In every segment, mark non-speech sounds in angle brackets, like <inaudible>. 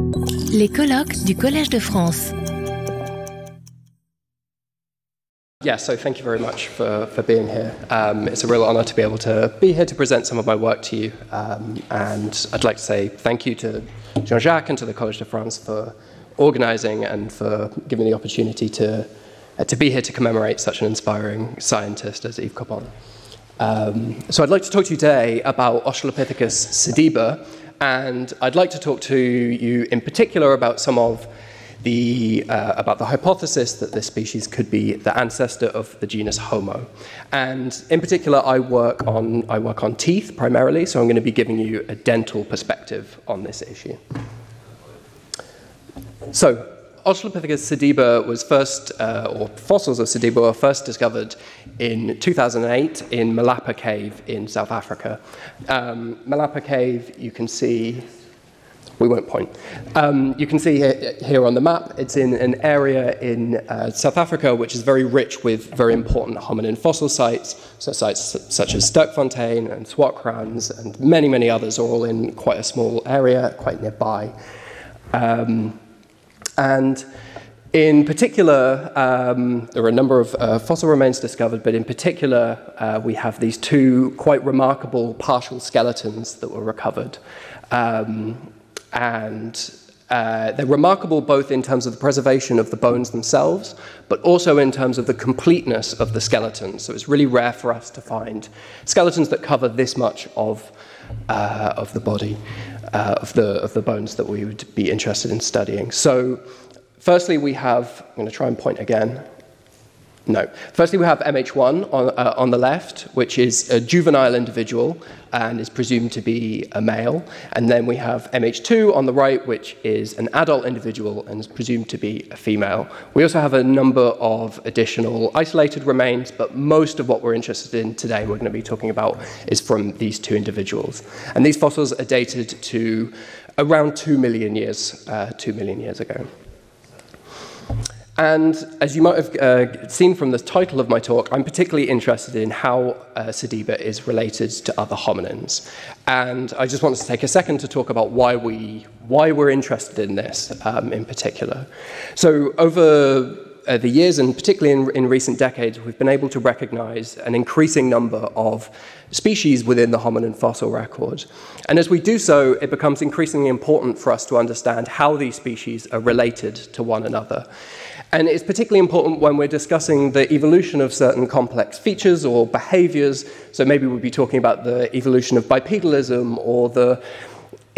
Les colloques du Collège de France. Yeah, so thank you very much for, for being here. Um, it's a real honor to be able to be here to present some of my work to you. Um, and I'd like to say thank you to Jean Jacques and to the Collège de France for organizing and for giving the opportunity to, uh, to be here to commemorate such an inspiring scientist as Yves Coppens. Um, so I'd like to talk to you today about Australopithecus sediba, and I'd like to talk to you in particular about some of the, uh, about the hypothesis that this species could be the ancestor of the genus Homo. And in particular, I work on, I work on teeth primarily, so I'm going to be giving you a dental perspective on this issue. So, Australopithecus sediba was first, uh, or fossils of sediba were first discovered in 2008 in Malapa Cave in South Africa. Um, Malapa Cave, you can see, we won't point. Um, you can see here, here, on the map, it's in an area in uh, South Africa which is very rich with very important hominin fossil sites, so sites such as Sterkfontein and Swartkrans and many, many others are all in quite a small area, quite nearby. Um, and in particular, um, there are a number of uh, fossil remains discovered, but in particular, uh, we have these two quite remarkable partial skeletons that were recovered. Um, and uh, they're remarkable both in terms of the preservation of the bones themselves, but also in terms of the completeness of the skeletons. So it's really rare for us to find skeletons that cover this much of, uh, of the body uh, of, the, of the bones that we would be interested in studying. So, firstly, we have, I'm going to try and point again. No. Firstly, we have MH1 on, uh, on the left, which is a juvenile individual and is presumed to be a male. And then we have MH2 on the right, which is an adult individual and is presumed to be a female. We also have a number of additional isolated remains, but most of what we're interested in today, we're going to be talking about, is from these two individuals. And these fossils are dated to around 2 million years, uh, 2 million years ago. And as you might have uh, seen from the title of my talk, I'm particularly interested in how uh, Sediba is related to other hominins. And I just wanted to take a second to talk about why, we, why we're interested in this um, in particular. So, over uh, the years, and particularly in, in recent decades, we've been able to recognize an increasing number of species within the hominin fossil record. And as we do so, it becomes increasingly important for us to understand how these species are related to one another. And it's particularly important when we're discussing the evolution of certain complex features or behaviors. So maybe we'll be talking about the evolution of bipedalism or the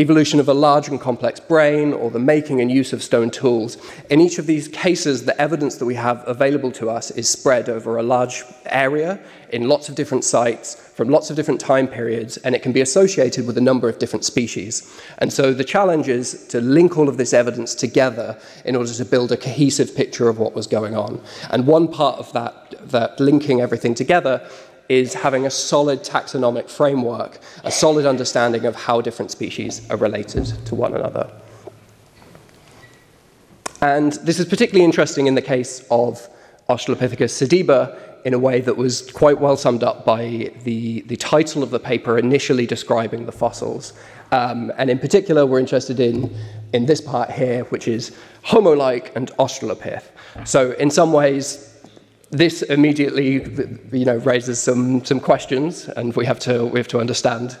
evolution of a large and complex brain, or the making and use of stone tools. In each of these cases, the evidence that we have available to us is spread over a large area in lots of different sites from lots of different time periods, and it can be associated with a number of different species. And so the challenge is to link all of this evidence together in order to build a cohesive picture of what was going on. And one part of that, that linking everything together is having a solid taxonomic framework, a solid understanding of how different species are related to one another. And this is particularly interesting in the case of Australopithecus sediba in a way that was quite well summed up by the, the title of the paper initially describing the fossils. Um, and in particular, we're interested in, in this part here, which is Homo like and Australopith. So, in some ways, this immediately you know, raises some, some questions, and we have, to, we have to understand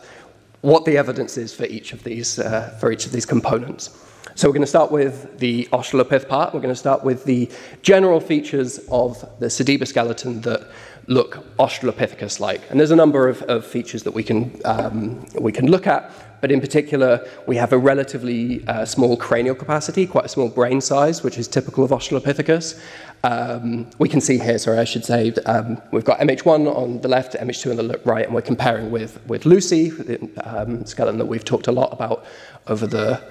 what the evidence is for each of these, uh, for each of these components. So we're going to start with the Australopith part. We're going to start with the general features of the Sediba skeleton that look Australopithecus-like. And there's a number of, of features that we can, um, we can look at, but in particular, we have a relatively uh, small cranial capacity, quite a small brain size, which is typical of Australopithecus. Um, we can see here, sorry, I should say, um, we've got MH1 on the left, MH2 on the right, and we're comparing with, with Lucy, the um, skeleton that we've talked a lot about over the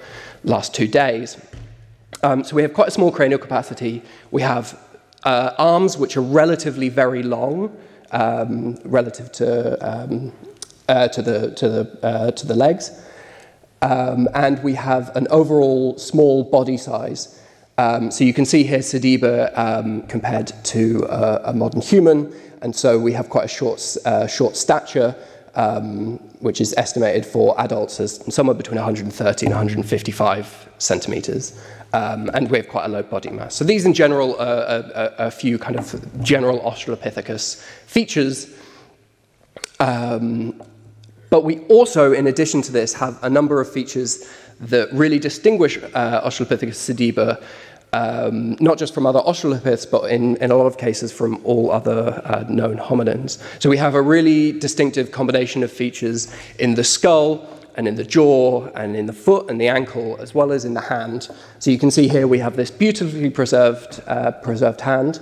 last two days. Um, so we have quite a small cranial capacity. We have uh, arms which are relatively very long um, relative to, um, uh, to, the, to, the, uh, to the legs. Um, and we have an overall small body size. Um, so you can see here Sediba um, compared to a modern human. And so we have quite a short, uh, short stature um, which is estimated for adults as somewhere between 130 and 155 centimeters. Um, and we have quite a low body mass. So these, in general, are a, few kind of general Australopithecus features. Um, but we also, in addition to this, have a number of features that really distinguish uh, Australopithecus sediba um, not just from other Australopiths, but in, in a lot of cases from all other uh, known hominins. So we have a really distinctive combination of features in the skull and in the jaw and in the foot and the ankle, as well as in the hand. So you can see here we have this beautifully preserved, uh, preserved hand.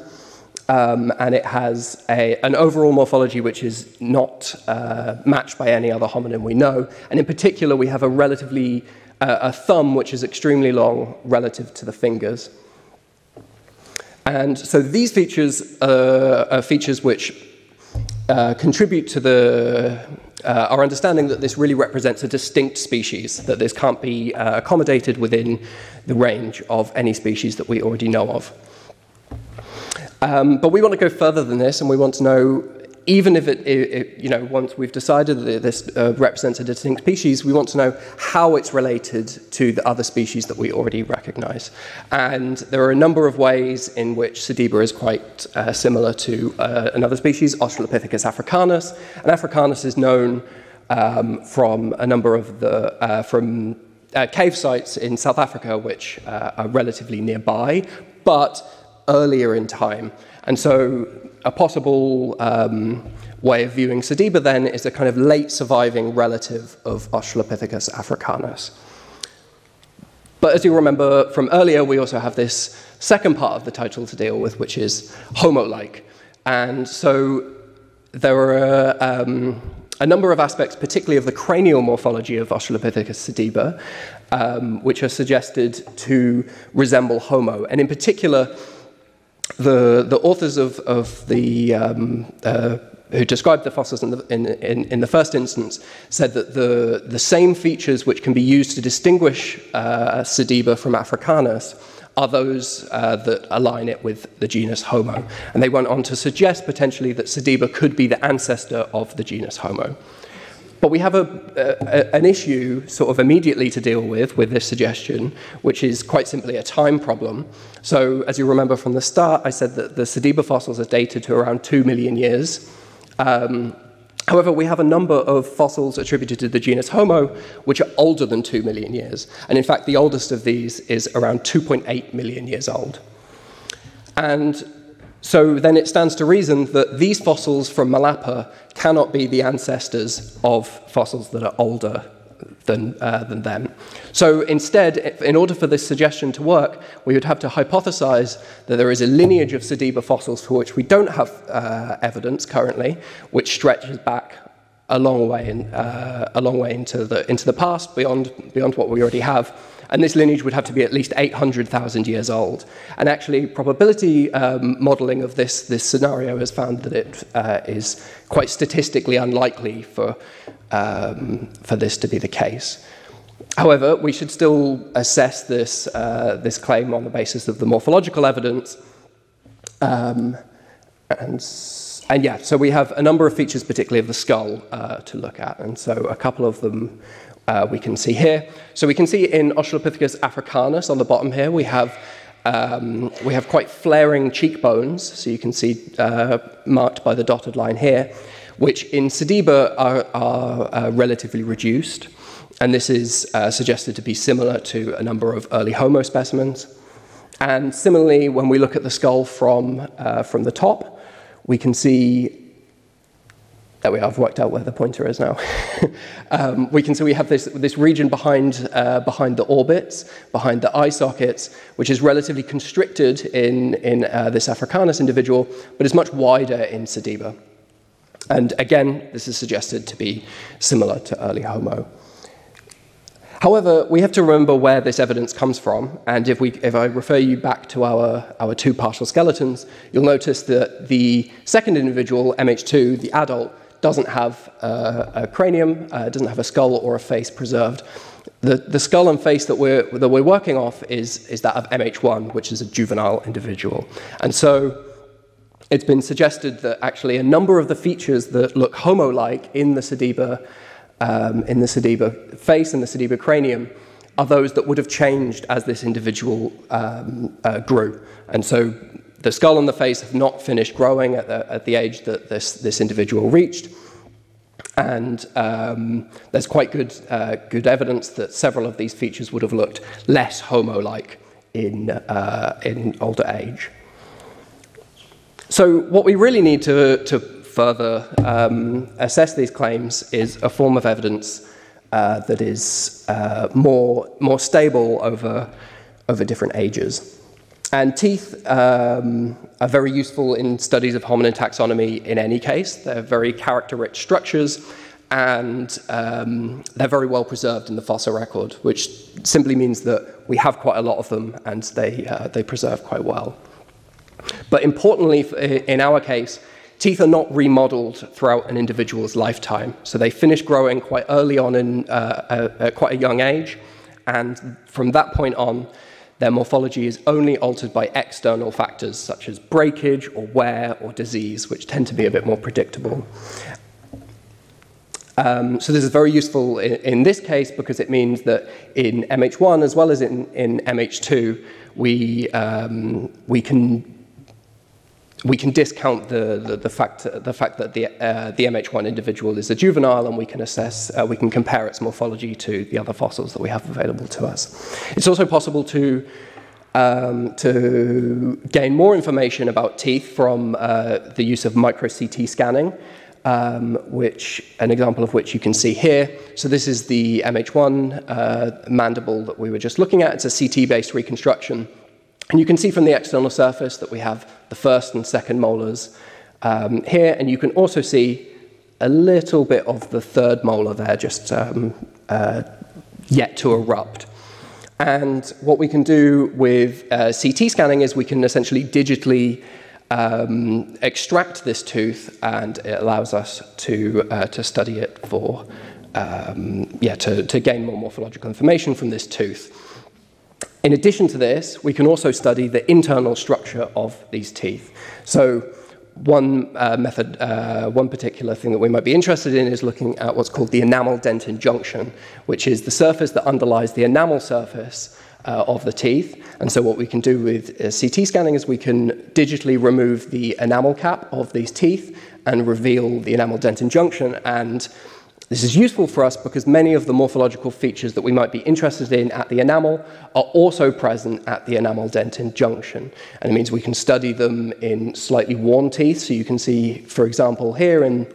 Um, and it has a, an overall morphology which is not uh, matched by any other hominin we know. And in particular, we have a relatively uh, a thumb which is extremely long relative to the fingers. And so these features uh, are features which uh, contribute to the, uh, our understanding that this really represents a distinct species, that this can't be uh, accommodated within the range of any species that we already know of. Um, but we want to go further than this, and we want to know even if it, it, it, you know, once we've decided that this uh, represents a distinct species, we want to know how it's related to the other species that we already recognize. And there are a number of ways in which Sediba is quite uh, similar to uh, another species, Australopithecus africanus. And africanus is known um, from a number of the, uh, from uh, cave sites in South Africa, which uh, are relatively nearby, but earlier in time. And so a possible um, way of viewing Sediba then is a kind of late surviving relative of Australopithecus africanus. But as you remember from earlier, we also have this second part of the title to deal with, which is Homo like. And so there are um, a number of aspects, particularly of the cranial morphology of Australopithecus sediba, um, which are suggested to resemble Homo. And in particular, the, the authors of, of the, um, uh, who described the fossils in the, in, in, in, the first instance said that the, the same features which can be used to distinguish uh, Sediba from Africanus are those uh, that align it with the genus Homo. And they went on to suggest potentially that Sediba could be the ancestor of the genus Homo. But we have a, a, an issue sort of immediately to deal with with this suggestion, which is quite simply a time problem. So, as you remember from the start, I said that the Sediba fossils are dated to around 2 million years. Um, However, we have a number of fossils attributed to the genus Homo, which are older than 2 million years. And in fact, the oldest of these is around 2.8 million years old. And so then it stands to reason that these fossils from Malapa cannot be the ancestors of fossils that are older than, uh, than them. So instead, in order for this suggestion to work, we would have to hypothesize that there is a lineage of Sediba fossils for which we don't have uh, evidence currently, which stretches back a long way, in, uh, a long way into, the, into the past, beyond, beyond what we already have. And this lineage would have to be at least 800,000 years old. And actually, probability um, modeling of this, this scenario has found that it uh, is quite statistically unlikely for, um, for this to be the case. However, we should still assess this, uh, this claim on the basis of the morphological evidence. Um, and, and yeah, so we have a number of features, particularly of the skull, uh, to look at. And so a couple of them uh, we can see here. So we can see in Australopithecus africanus on the bottom here, we have, um, we have quite flaring cheekbones. So you can see uh, marked by the dotted line here, which in Sediba are, are uh, relatively reduced. And this is uh, suggested to be similar to a number of early Homo specimens. And similarly, when we look at the skull from, uh, from the top, we can see there we are, I've worked out where the pointer is now. <laughs> um, we can see we have this, this region behind, uh, behind the orbits, behind the eye sockets, which is relatively constricted in, in uh, this Africanus individual, but is much wider in Sediba. And again, this is suggested to be similar to early Homo. However, we have to remember where this evidence comes from, and if, we, if I refer you back to our, our two partial skeletons, you'll notice that the second individual, MH2, the adult, doesn't have a cranium, uh, doesn't have a skull or a face preserved. The, the skull and face that we're, that we're working off is, is that of MH1, which is a juvenile individual. And so it's been suggested that actually a number of the features that look homo-like in the Sediba, um, in the Sediba face and the Sediba cranium are those that would have changed as this individual um, uh, grew. And so the skull and the face have not finished growing at the, at the age that this, this individual reached. And um, there's quite good, uh, good evidence that several of these features would have looked less homo-like in, uh, in older age. So what we really need to, to further um, assess these claims is a form of evidence uh, that is uh, more, more stable over, over different ages. And teeth um, are very useful in studies of hominin taxonomy in any case. They're very character-rich structures, and um, they're very well preserved in the fossil record, which simply means that we have quite a lot of them, and they, uh, they preserve quite well. But importantly, in our case, teeth are not remodeled throughout an individual's lifetime. So they finish growing quite early on in uh, at quite a young age, and from that point on, their morphology is only altered by external factors such as breakage or wear or disease, which tend to be a bit more predictable. Um, so this is very useful in, in, this case because it means that in MH1 as well as in, in MH2, we, um, we can we can discount the, the, the, fact, the fact that the, uh, the MH1 individual is a juvenile and we can assess, uh, we can compare its morphology to the other fossils that we have available to us. It's also possible to, um, to gain more information about teeth from uh, the use of micro CT scanning, um, which an example of which you can see here. So this is the MH1 uh, mandible that we were just looking at. It's a CT-based reconstruction. And you can see from the external surface that we have the first and second molars um, here, and you can also see a little bit of the third molar there just um, uh, yet to erupt. And what we can do with uh, CT scanning is we can essentially digitally um, extract this tooth, and it allows us to, uh, to study it for, um, yeah, to, to gain more morphological information from this tooth. In addition to this, we can also study the internal structure of these teeth. So one uh, method, uh, one particular thing that we might be interested in is looking at what's called the enamel dentin junction, which is the surface that underlies the enamel surface uh, of the teeth. And so what we can do with uh, CT scanning is we can digitally remove the enamel cap of these teeth and reveal the enamel dentin junction and this is useful for us because many of the morphological features that we might be interested in at the enamel are also present at the enamel dentin junction. And it means we can study them in slightly worn teeth. So you can see, for example, here in,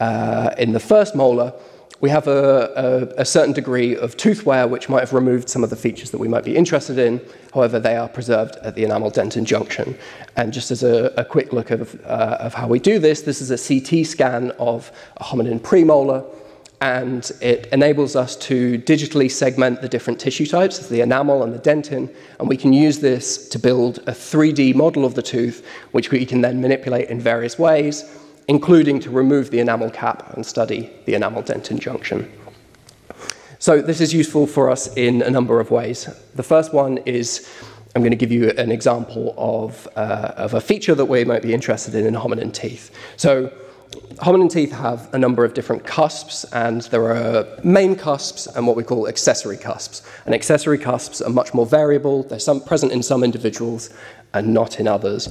uh, in the first molar, we have a, a, a, certain degree of tooth wear which might have removed some of the features that we might be interested in. However, they are preserved at the enamel dentin junction. And just as a, a quick look of, uh, of how we do this, this is a CT scan of a hominin premolar and it enables us to digitally segment the different tissue types, the enamel and the dentin, and we can use this to build a 3D model of the tooth, which we can then manipulate in various ways, including to remove the enamel cap and study the enamel dentin junction. So this is useful for us in a number of ways. The first one is I'm going to give you an example of, uh, of a feature that we might be interested in in hominin teeth. So hominin teeth have a number of different cusps, and there are main cusps and what we call accessory cusps. And accessory cusps are much more variable. They're some, present in some individuals and not in others.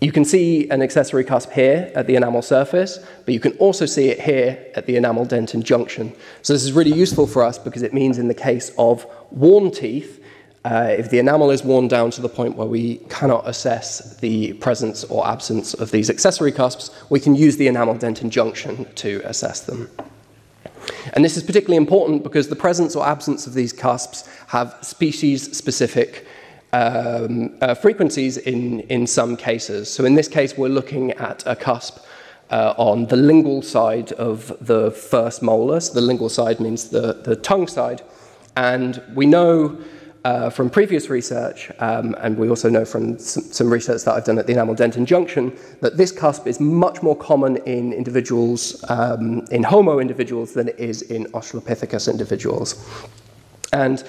You can see an accessory cusp here at the enamel surface, but you can also see it here at the enamel dentin junction. So this is really useful for us because it means in the case of worn teeth, uh, if the enamel is worn down to the point where we cannot assess the presence or absence of these accessory cusps, we can use the enamel dentin junction to assess them. And this is particularly important because the presence or absence of these cusps have species-specific um, uh, frequencies in, in some cases. So in this case, we're looking at a cusp uh, on the lingual side of the first molar. So the lingual side means the, the tongue side. And we know uh, from previous research, um, and we also know from some, some, research that I've done at the enamel dentin junction, that this cusp is much more common in individuals, um, in Homo individuals, than it is in Australopithecus individuals. And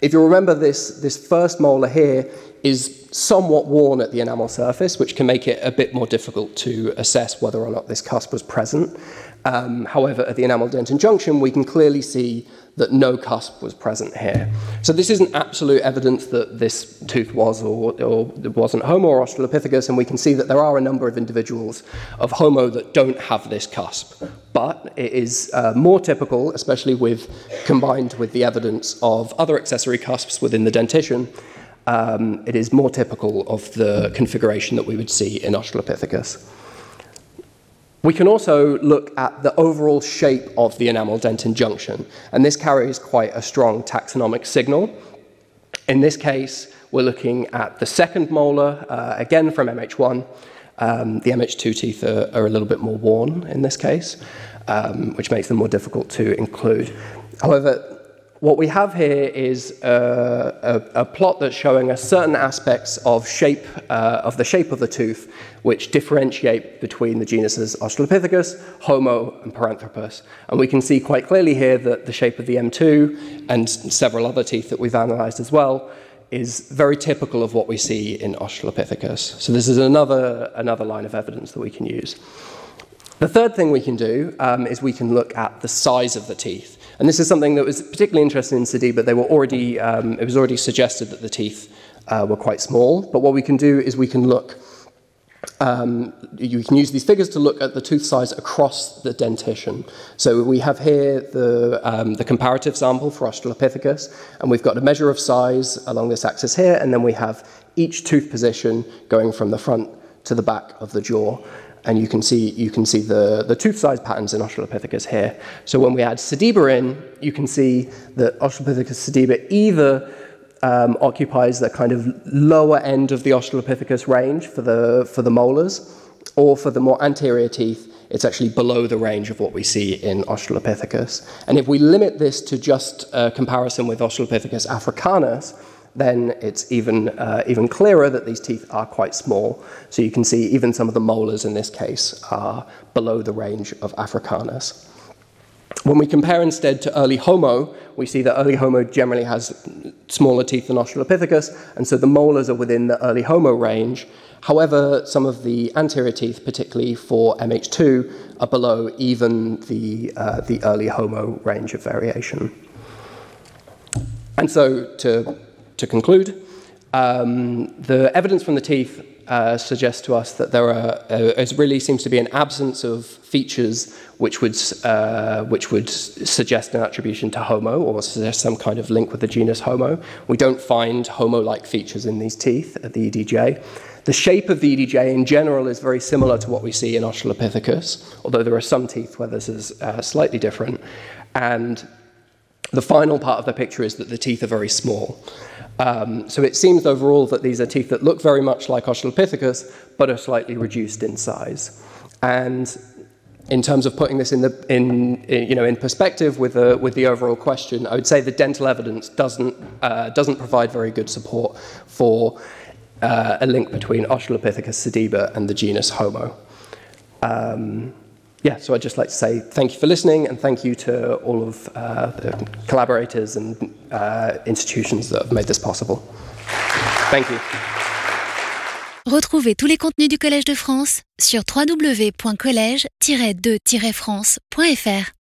if you remember this, this first molar here is somewhat worn at the enamel surface, which can make it a bit more difficult to assess whether or not this cusp was present. Um, however, at the enamel dentin junction, we can clearly see that no cusp was present here. So this isn't absolute evidence that this tooth was or, or wasn't Homo or Australopithecus, and we can see that there are a number of individuals of Homo that don't have this cusp. But it is uh, more typical, especially with combined with the evidence of other accessory cusps within the dentition, um, it is more typical of the configuration that we would see in Australopithecus. We can also look at the overall shape of the enamel dentin junction, and this carries quite a strong taxonomic signal. In this case, we're looking at the second molar, uh, again from MH1. Um, the MH2 teeth are, are, a little bit more worn in this case, um, which makes them more difficult to include. However, what we have here is a, a, a, plot that's showing us certain aspects of shape uh, of the shape of the tooth, which differentiate between the genuses Australopithecus, Homo, and Paranthropus. And we can see quite clearly here that the shape of the M2 and several other teeth that we've analysed as well is very typical of what we see in Australopithecus. So this is another another line of evidence that we can use. The third thing we can do um, is we can look at the size of the teeth. And this is something that was particularly interesting in Sediba. They were already, um, it was already suggested that the teeth uh, were quite small. But what we can do is we can look, um, you can use these figures to look at the tooth size across the dentition. So we have here the, um, the comparative sample for Australopithecus, and we've got a measure of size along this axis here, and then we have each tooth position going from the front to the back of the jaw and you can see, you can see the, the tooth size patterns in Australopithecus here. So when we add Sediba in, you can see that Australopithecus sediba either um, occupies the kind of lower end of the Australopithecus range for the, for the molars, or for the more anterior teeth, it's actually below the range of what we see in Australopithecus. And if we limit this to just a comparison with Australopithecus africanus, then it's even, uh, even clearer that these teeth are quite small. So you can see even some of the molars in this case are below the range of Africanus. When we compare instead to early Homo, we see that early Homo generally has smaller teeth than Australopithecus, and so the molars are within the early Homo range. However, some of the anterior teeth, particularly for MH2, are below even the, uh, the early Homo range of variation. And so, to to conclude, um, the evidence from the teeth uh, suggests to us that there are, uh, really seems to be an absence of features which would, uh, which would suggest an attribution to Homo or suggest some kind of link with the genus Homo. We don't find Homo-like features in these teeth at the EDJ. The shape of the EDJ in general is very similar to what we see in Australopithecus, although there are some teeth where this is uh, slightly different. And the final part of the picture is that the teeth are very small. Um, so it seems overall that these are teeth that look very much like Australopithecus, but are slightly reduced in size. And in terms of putting this in, the, in, in, you know, in perspective with the, with the overall question, I would say the dental evidence doesn't, uh, doesn't provide very good support for uh, a link between Australopithecus sediba and the genus Homo. Um, yeah, so I'd just like to say thank you for listening and thank you to all of uh, the collaborators and uh, institutions that have made this possible. Thank you. Retrouvez tous les contenus du Collège de France sur www.colège-2-france.fr.